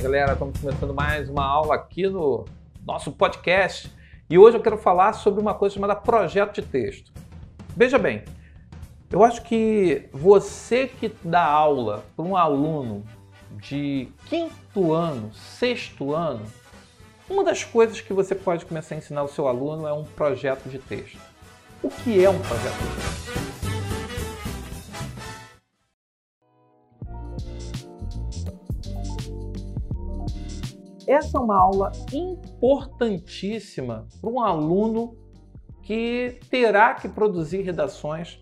galera, estamos começando mais uma aula aqui no nosso podcast e hoje eu quero falar sobre uma coisa chamada projeto de texto. Veja bem, eu acho que você que dá aula para um aluno de quinto ano, sexto ano, uma das coisas que você pode começar a ensinar ao seu aluno é um projeto de texto. O que é um projeto de texto? Essa é uma aula importantíssima para um aluno que terá que produzir redações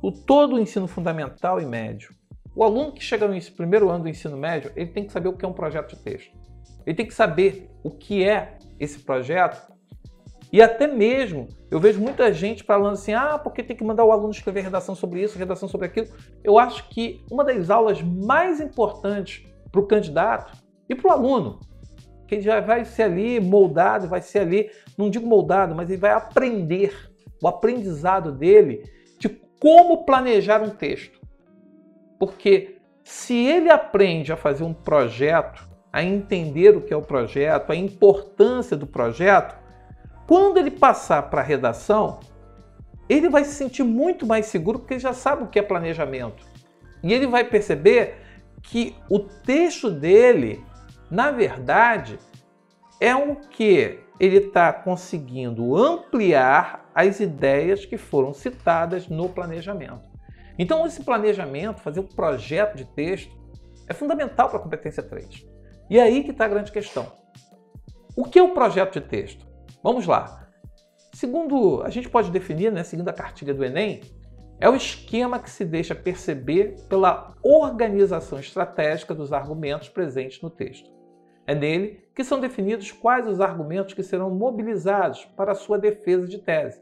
o todo o ensino fundamental e médio. O aluno que chega no primeiro ano do ensino médio, ele tem que saber o que é um projeto de texto. Ele tem que saber o que é esse projeto e até mesmo eu vejo muita gente falando assim: ah, porque tem que mandar o aluno escrever redação sobre isso, redação sobre aquilo. Eu acho que uma das aulas mais importantes para o candidato e para o aluno que ele já vai ser ali moldado, vai ser ali, não digo moldado, mas ele vai aprender o aprendizado dele de como planejar um texto. Porque se ele aprende a fazer um projeto, a entender o que é o projeto, a importância do projeto, quando ele passar para a redação, ele vai se sentir muito mais seguro porque ele já sabe o que é planejamento. E ele vai perceber que o texto dele na verdade, é um que ele está conseguindo ampliar as ideias que foram citadas no planejamento. Então, esse planejamento, fazer um projeto de texto, é fundamental para a competência 3. E é aí que está a grande questão. O que é o projeto de texto? Vamos lá. Segundo, a gente pode definir, né, seguindo a cartilha do Enem, é o esquema que se deixa perceber pela organização estratégica dos argumentos presentes no texto. É nele que são definidos quais os argumentos que serão mobilizados para a sua defesa de tese,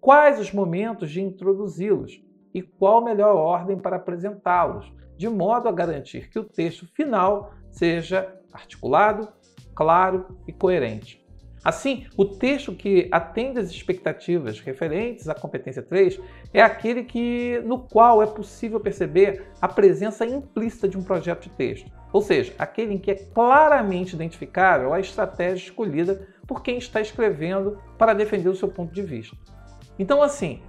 quais os momentos de introduzi-los e qual a melhor ordem para apresentá-los, de modo a garantir que o texto final seja articulado, claro e coerente. Assim, o texto que atende às expectativas referentes à competência 3 é aquele que, no qual é possível perceber a presença implícita de um projeto de texto, ou seja, aquele em que é claramente identificável a estratégia escolhida por quem está escrevendo para defender o seu ponto de vista. Então, assim,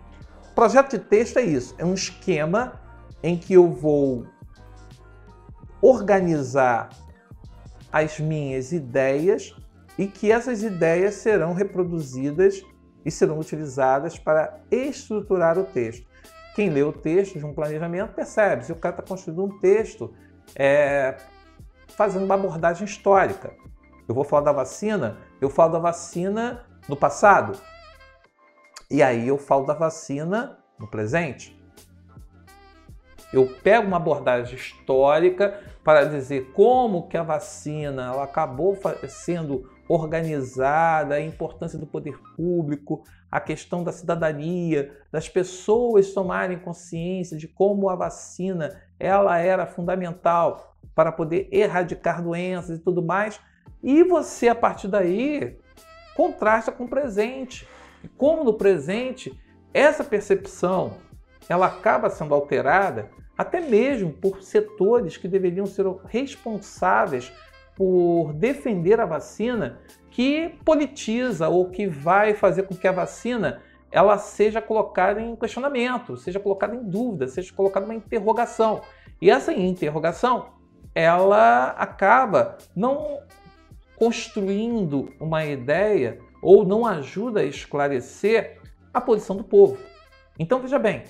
projeto de texto é isso, é um esquema em que eu vou organizar as minhas ideias e que essas ideias serão reproduzidas e serão utilizadas para estruturar o texto. Quem lê o texto de um planejamento percebe se o cara está construindo um texto é, fazendo uma abordagem histórica. Eu vou falar da vacina, eu falo da vacina no passado. E aí eu falo da vacina no presente. Eu pego uma abordagem histórica para dizer como que a vacina ela acabou sendo organizada, a importância do poder público, a questão da cidadania, das pessoas tomarem consciência de como a vacina ela era fundamental para poder erradicar doenças e tudo mais. E você a partir daí contrasta com o presente. E como no presente essa percepção ela acaba sendo alterada até mesmo por setores que deveriam ser responsáveis por defender a vacina, que politiza ou que vai fazer com que a vacina ela seja colocada em questionamento, seja colocada em dúvida, seja colocada uma interrogação. E essa interrogação, ela acaba não construindo uma ideia ou não ajuda a esclarecer a posição do povo. Então veja bem,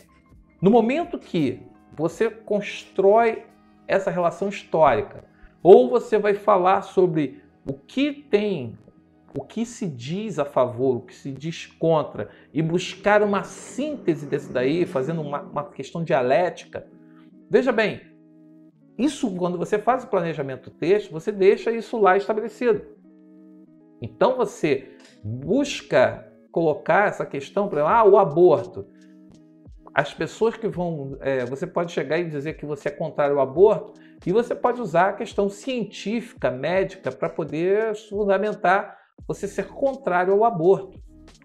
no momento que você constrói essa relação histórica, ou você vai falar sobre o que tem, o que se diz a favor, o que se diz contra, e buscar uma síntese desse daí, fazendo uma, uma questão dialética. Veja bem, isso quando você faz o planejamento do texto, você deixa isso lá estabelecido. Então você busca colocar essa questão, para ah, o aborto as pessoas que vão. É, você pode chegar e dizer que você é contrário ao aborto, e você pode usar a questão científica, médica, para poder fundamentar você ser contrário ao aborto.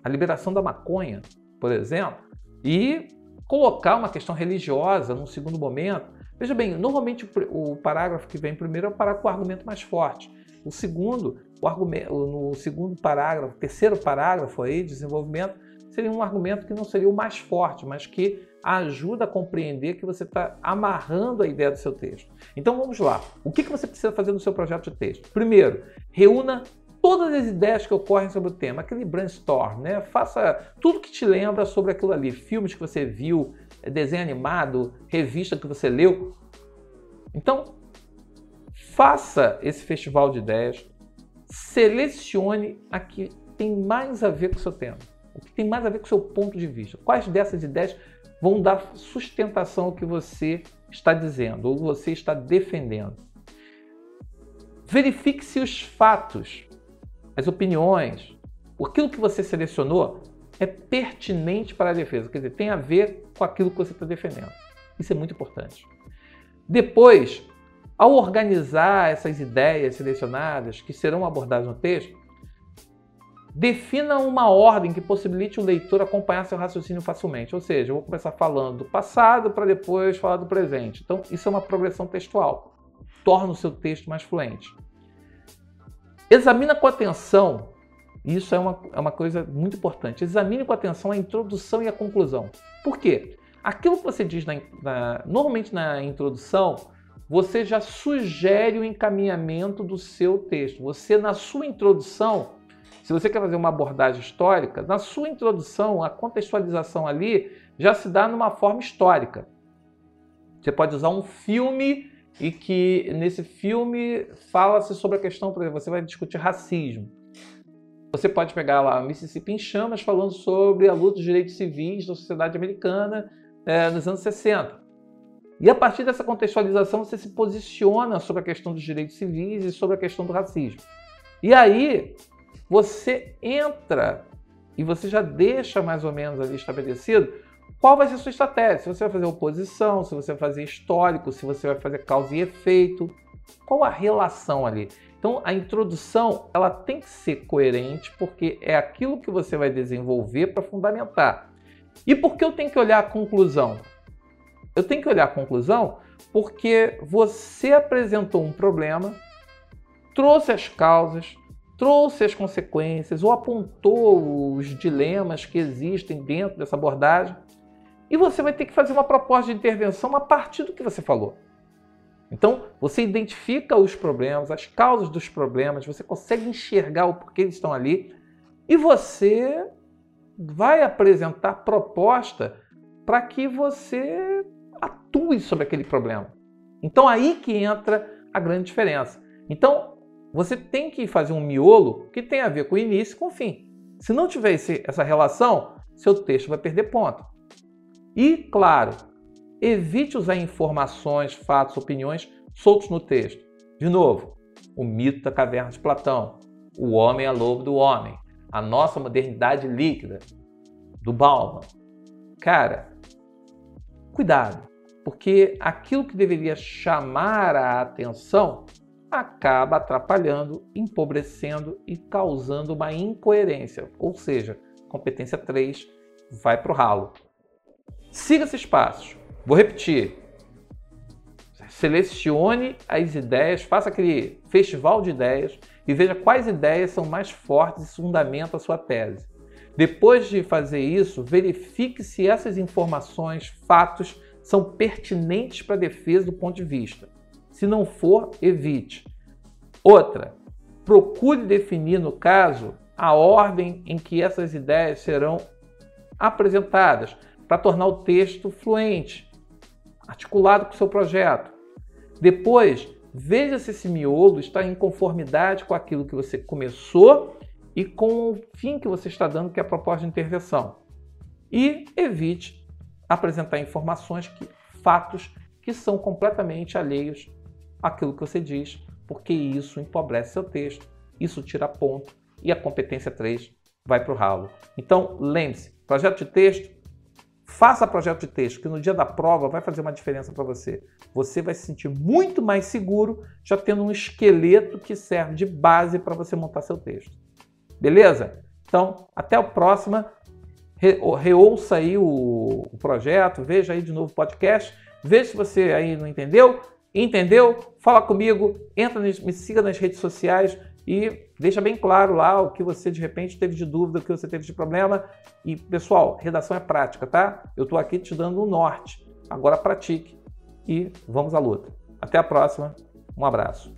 A liberação da maconha, por exemplo, e colocar uma questão religiosa num segundo momento. Veja bem, normalmente o parágrafo que vem primeiro é o parágrafo o argumento mais forte. O segundo, o argumento, no segundo parágrafo, terceiro parágrafo aí, desenvolvimento, seria um argumento que não seria o mais forte, mas que ajuda a compreender que você está amarrando a ideia do seu texto. Então vamos lá. O que, que você precisa fazer no seu projeto de texto? Primeiro, reúna todas as ideias que ocorrem sobre o tema, aquele brainstorm, né? Faça tudo que te lembra sobre aquilo ali, filmes que você viu, desenho animado, revista que você leu. Então, faça esse festival de ideias, selecione a que tem mais a ver com o seu tema, o que tem mais a ver com o seu ponto de vista. Quais dessas ideias vão dar sustentação ao que você está dizendo ou você está defendendo. Verifique se os fatos, as opiniões, aquilo que você selecionou é pertinente para a defesa, quer dizer, tem a ver com aquilo que você está defendendo. Isso é muito importante. Depois, ao organizar essas ideias selecionadas que serão abordadas no texto, Defina uma ordem que possibilite o leitor acompanhar seu raciocínio facilmente. Ou seja, eu vou começar falando do passado para depois falar do presente. Então, isso é uma progressão textual. Torna o seu texto mais fluente. Examina com atenção. Isso é uma, é uma coisa muito importante. Examine com atenção a introdução e a conclusão. Por quê? Aquilo que você diz na, na, normalmente na introdução, você já sugere o encaminhamento do seu texto. Você, na sua introdução, se você quer fazer uma abordagem histórica, na sua introdução, a contextualização ali já se dá numa forma histórica. Você pode usar um filme e que nesse filme fala-se sobre a questão, por exemplo, você vai discutir racismo. Você pode pegar lá Mississippi em Chamas falando sobre a luta dos direitos civis da sociedade americana é, nos anos 60. E a partir dessa contextualização você se posiciona sobre a questão dos direitos civis e sobre a questão do racismo. E aí você entra e você já deixa mais ou menos ali estabelecido qual vai ser a sua estratégia. Se você vai fazer oposição, se você vai fazer histórico, se você vai fazer causa e efeito, qual a relação ali? Então a introdução ela tem que ser coerente porque é aquilo que você vai desenvolver para fundamentar. E por que eu tenho que olhar a conclusão? Eu tenho que olhar a conclusão porque você apresentou um problema, trouxe as causas, trouxe as consequências ou apontou os dilemas que existem dentro dessa abordagem. E você vai ter que fazer uma proposta de intervenção a partir do que você falou. Então, você identifica os problemas, as causas dos problemas, você consegue enxergar o porquê eles estão ali e você vai apresentar proposta para que você atue sobre aquele problema. Então, aí que entra a grande diferença. Então, você tem que fazer um miolo que tem a ver com o início e com o fim. Se não tiver esse, essa relação, seu texto vai perder ponto. E, claro, evite usar informações, fatos, opiniões soltos no texto. De novo, o mito da caverna de Platão, o homem é lobo do homem, a nossa modernidade líquida, do Bauman. Cara, cuidado, porque aquilo que deveria chamar a atenção acaba atrapalhando, empobrecendo e causando uma incoerência, ou seja, competência 3 vai para o ralo. Siga esses passos. Vou repetir. Selecione as ideias, faça aquele festival de ideias e veja quais ideias são mais fortes e fundamentam a sua tese. Depois de fazer isso, verifique se essas informações, fatos, são pertinentes para a defesa do ponto de vista. Se não for, evite. Outra, procure definir, no caso, a ordem em que essas ideias serão apresentadas para tornar o texto fluente, articulado com o seu projeto. Depois, veja se esse miolo está em conformidade com aquilo que você começou e com o fim que você está dando, que é a proposta de intervenção. E evite apresentar informações, que, fatos que são completamente alheios aquilo que você diz, porque isso empobrece seu texto, isso tira ponto e a competência 3 vai para o ralo. Então, lembre-se, projeto de texto, faça projeto de texto, que no dia da prova vai fazer uma diferença para você. Você vai se sentir muito mais seguro já tendo um esqueleto que serve de base para você montar seu texto. Beleza? Então, até a próxima. Re reouça aí o, o projeto, veja aí de novo o podcast Veja se você aí não entendeu. Entendeu? Fala comigo, entra, me siga nas redes sociais e deixa bem claro lá o que você de repente teve de dúvida, o que você teve de problema. E pessoal, redação é prática, tá? Eu estou aqui te dando o norte. Agora pratique e vamos à luta. Até a próxima. Um abraço.